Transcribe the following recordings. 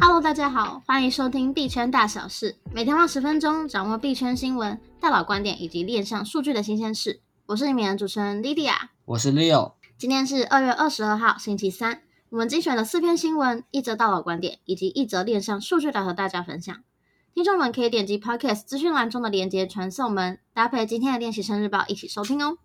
Hello，大家好，欢迎收听币圈大小事，每天花十分钟掌握币圈新闻、大佬观点以及链上数据的新鲜事。我是你们的主持人 Lydia，我是 Leo。今天是二月二十二号，星期三。我们精选了四篇新闻、一则大佬观点以及一则链上数据来和大家分享。听众们可以点击 Podcast 资讯栏中的连接传送门，搭配今天的练习生日报一起收听哦。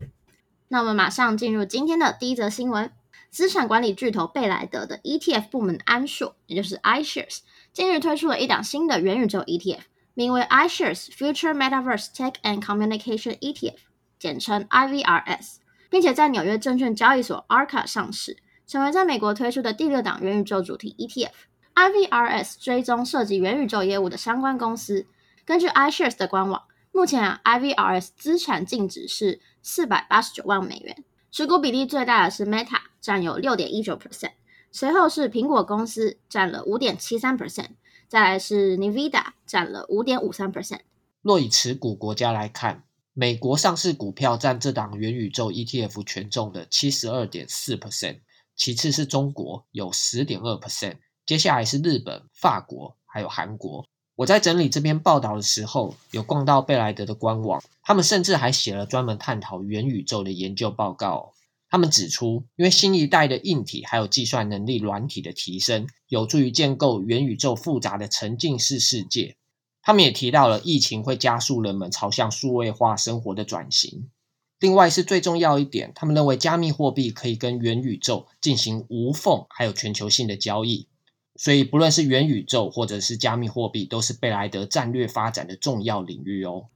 那我们马上进入今天的第一则新闻。资产管理巨头贝莱德的 ETF 部门安硕，也就是 iShares，近日推出了一档新的元宇宙 ETF，名为 iShares Future Metaverse Tech and Communication ETF，简称 IVRS，并且在纽约证券交易所 ARKA 上市，成为在美国推出的第六档元宇宙主题 ETF。IVRS 追踪涉及元宇宙业务的相关公司。根据 iShares 的官网，目前啊 IVRS 资产净值是四百八十九万美元。持股比例最大的是 Meta，占有六点一九 percent，随后是苹果公司占了五点七三 percent，再来是 Nvidia 占了五点五三 percent。若以持股国家来看，美国上市股票占这档元宇宙 ETF 权重的七十二点四 percent，其次是中国有十点二 percent，接下来是日本、法国还有韩国。我在整理这篇报道的时候，有逛到贝莱德的官网，他们甚至还写了专门探讨元宇宙的研究报告。他们指出，因为新一代的硬体还有计算能力软体的提升，有助于建构元宇宙复杂的沉浸式世界。他们也提到了疫情会加速人们朝向数位化生活的转型。另外是最重要一点，他们认为加密货币可以跟元宇宙进行无缝还有全球性的交易。所以，不论是元宇宙或者是加密货币，都是贝莱德战略发展的重要领域哦。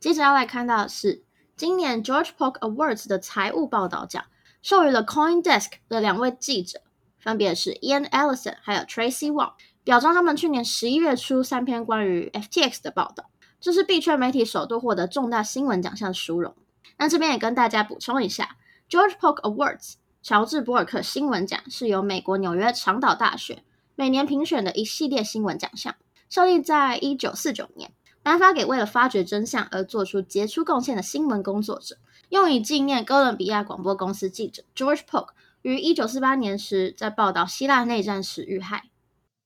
接着要来看到的是，今年 George Polk Awards 的财务报道奖授予了 CoinDesk 的两位记者，分别是 Ian Ellison 还有 Tracy Wong，表彰他们去年十一月初三篇关于 FTX 的报道。这是币圈媒体首度获得重大新闻奖项的殊荣。那这边也跟大家补充一下，George Polk Awards 乔治博尔克新闻奖是由美国纽约长岛大学。每年评选的一系列新闻奖项，设立在一九四九年，颁发给为了发掘真相而做出杰出贡献的新闻工作者，用以纪念哥伦比亚广播公司记者 George Polk 于一九四八年时在报道希腊内战时遇害。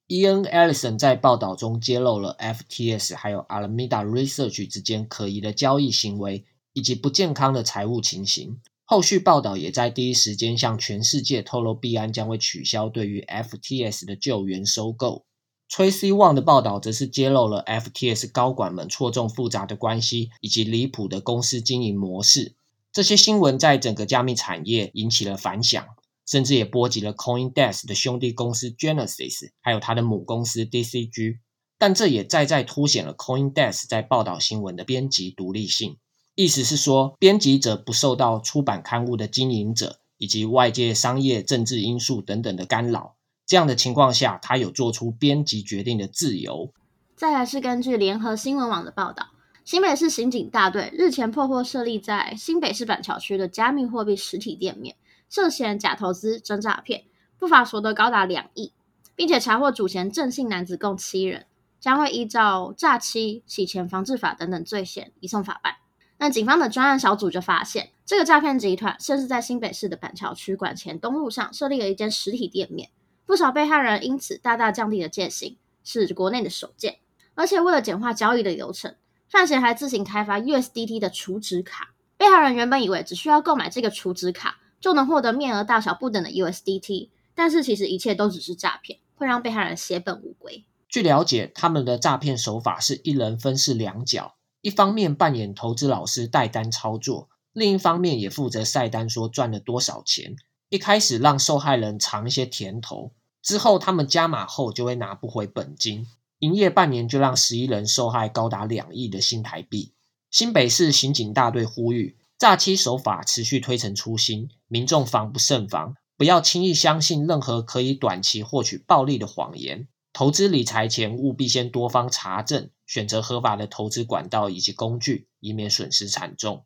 Ian Ellison 在报道中揭露了 FTS 还有 Alameda Research 之间可疑的交易行为以及不健康的财务情形。后续报道也在第一时间向全世界透露，币安将会取消对于 FTS 的救援收购。Tracy Wong 的报道则是揭露了 FTS 高管们错综复杂的关系以及离谱的公司经营模式。这些新闻在整个加密产业引起了反响，甚至也波及了 CoinDesk 的兄弟公司 Genesis，还有它的母公司 DCG。但这也再再凸显了 CoinDesk 在报道新闻的编辑独立性。意思是说，编辑者不受到出版刊物的经营者以及外界商业、政治因素等等的干扰。这样的情况下，他有做出编辑决定的自由。再来是根据联合新闻网的报道，新北市刑警大队日前破获设立在新北市板桥区的加密货币实体店面，涉嫌假投资真诈骗，不法所得高达两亿，并且查获主嫌郑姓男子共七人，将会依照诈欺、洗钱防治法等等罪嫌移送法办。那警方的专案小组就发现，这个诈骗集团甚至在新北市的板桥区馆前东路上设立了一间实体店面，不少被害人因此大大降低了戒心，是国内的首见。而且为了简化交易的流程，犯嫌还自行开发 USDT 的储值卡，被害人原本以为只需要购买这个储值卡就能获得面额大小不等的 USDT，但是其实一切都只是诈骗，会让被害人血本无归。据了解，他们的诈骗手法是一人分饰两角。一方面扮演投资老师带单操作，另一方面也负责晒单说赚了多少钱。一开始让受害人尝一些甜头，之后他们加码后就会拿不回本金。营业半年就让十一人受害高达两亿的新台币。新北市刑警大队呼吁，诈欺手法持续推陈出新，民众防不胜防，不要轻易相信任何可以短期获取暴利的谎言。投资理财前务必先多方查证。选择合法的投资管道以及工具，以免损失惨重。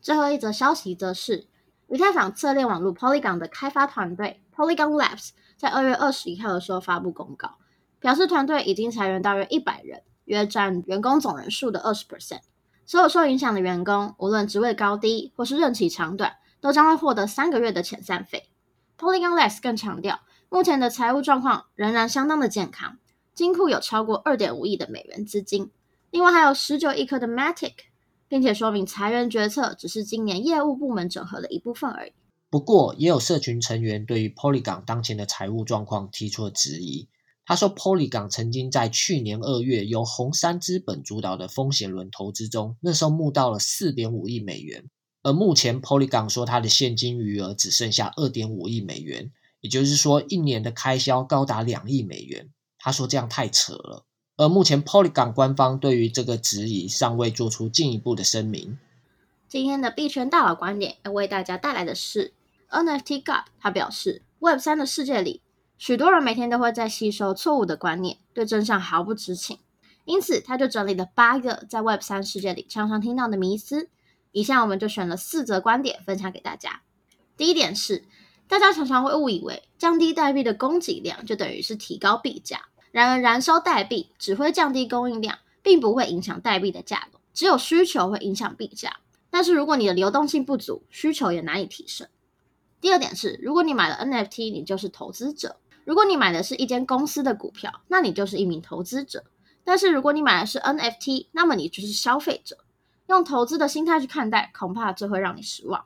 最后一则消息则是，以太坊侧链网络 Polygon 的开发团队 Polygon Labs 在二月二十一号的时候发布公告，表示团队已经裁员大约一百人，约占员工总人数的二十 percent。所有受影响的员工，无论职位高低或是任期长短，都将会获得三个月的遣散费。Polygon Labs 更强调，目前的财务状况仍然相当的健康，金库有超过二点五亿的美元资金，另外还有十九亿颗的 Matic，并且说明裁员决策只是今年业务部门整合的一部分而已。不过，也有社群成员对于 Polygon 当前的财务状况提出了质疑。他说，Polygon 曾经在去年二月由红杉资本主导的风险轮投资中，那时候募到了四点五亿美元，而目前 Polygon 说它的现金余额只剩下二点五亿美元，也就是说一年的开销高达两亿美元。他说这样太扯了。而目前 Polygon 官方对于这个质疑尚未做出进一步的声明。今天的币圈大佬观点要为大家带来的是 NFT God，他表示 Web 三的世界里。许多人每天都会在吸收错误的观念，对真相毫不知情。因此，他就整理了八个在 Web 三世界里常常听到的迷思。以下我们就选了四则观点分享给大家。第一点是，大家常常会误以为降低代币的供给量就等于是提高币价。然而，燃烧代币只会降低供应量，并不会影响代币的价格。只有需求会影响币价。但是，如果你的流动性不足，需求也难以提升。第二点是，如果你买了 NFT，你就是投资者。如果你买的是一间公司的股票，那你就是一名投资者；但是如果你买的是 NFT，那么你就是消费者。用投资的心态去看待，恐怕这会让你失望。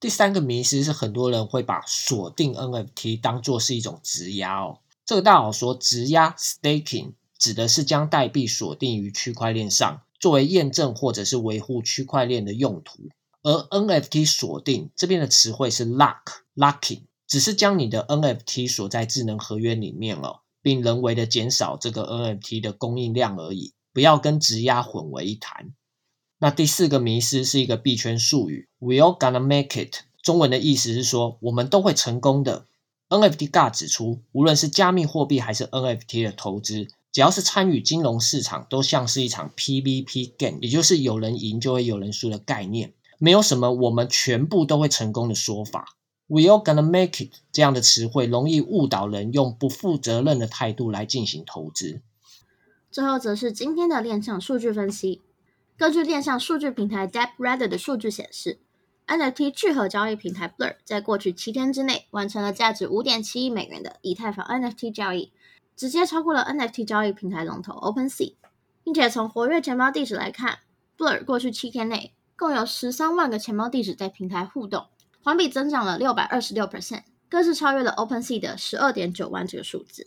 第三个迷思是，很多人会把锁定 NFT 当作是一种质押哦。这个大佬说，质押 （staking） 指的是将代币锁定于区块链上，作为验证或者是维护区块链的用途。而 NFT 锁定这边的词汇是 lock（locking）。只是将你的 NFT 锁在智能合约里面了，并人为的减少这个 NFT 的供应量而已，不要跟质押混为一谈。那第四个迷思是一个币圈术语，We all gonna make it，中文的意思是说我们都会成功的。NFT God 指出，无论是加密货币还是 NFT 的投资，只要是参与金融市场，都像是一场 PVP game，也就是有人赢就会有人输的概念，没有什么我们全部都会成功的说法。We all gonna make it 这样的词汇容易误导人，用不负责任的态度来进行投资。最后则是今天的链上数据分析。根据链上数据平台 DeppRadar 的数据显示，NFT 聚合交易平台 Blur 在过去七天之内完成了价值五点七亿美元的以太坊 NFT 交易，直接超过了 NFT 交易平台龙头 OpenSea，并且从活跃钱包地址来看，Blur 过去七天内共有十三万个钱包地址在平台互动。环比增长了六百二十六 percent，更是超越了 OpenSea 的十二点九万这个数字。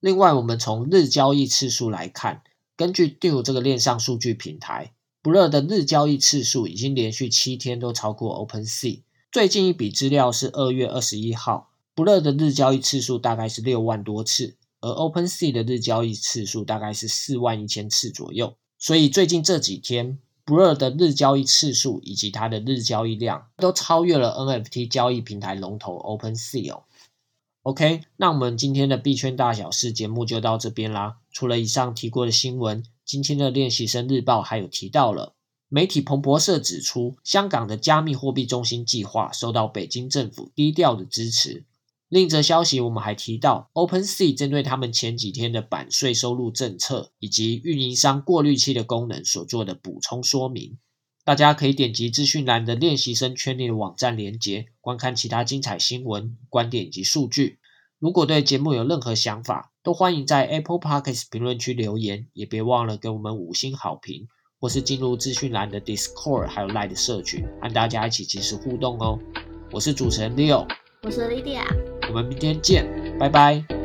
另外，我们从日交易次数来看，根据 Dune 这个链上数据平台，Blur 的日交易次数已经连续七天都超过 OpenSea。最近一笔资料是二月二十一号，Blur 的日交易次数大概是六万多次，而 OpenSea 的日交易次数大概是四万一千次左右。所以最近这几天，Blur 的日交易次数以及它的日交易量都超越了 NFT 交易平台龙头 OpenSea。哦 OK，那我们今天的币圈大小事节目就到这边啦。除了以上提过的新闻，今天的练习生日报还有提到了媒体彭博社指出，香港的加密货币中心计划受到北京政府低调的支持。另一则消息，我们还提到，OpenSea 针对他们前几天的版税收入政策以及运营商过滤器的功能所做的补充说明。大家可以点击资讯栏的练习生圈内的网站连接，观看其他精彩新闻、观点以及数据。如果对节目有任何想法，都欢迎在 Apple Podcast 评论区留言，也别忘了给我们五星好评，或是进入资讯栏的 Discord 还有 Line 的社群，和大家一起及时互动哦。我是主持人 Leo，我是 Lydia。我们明天见，拜拜。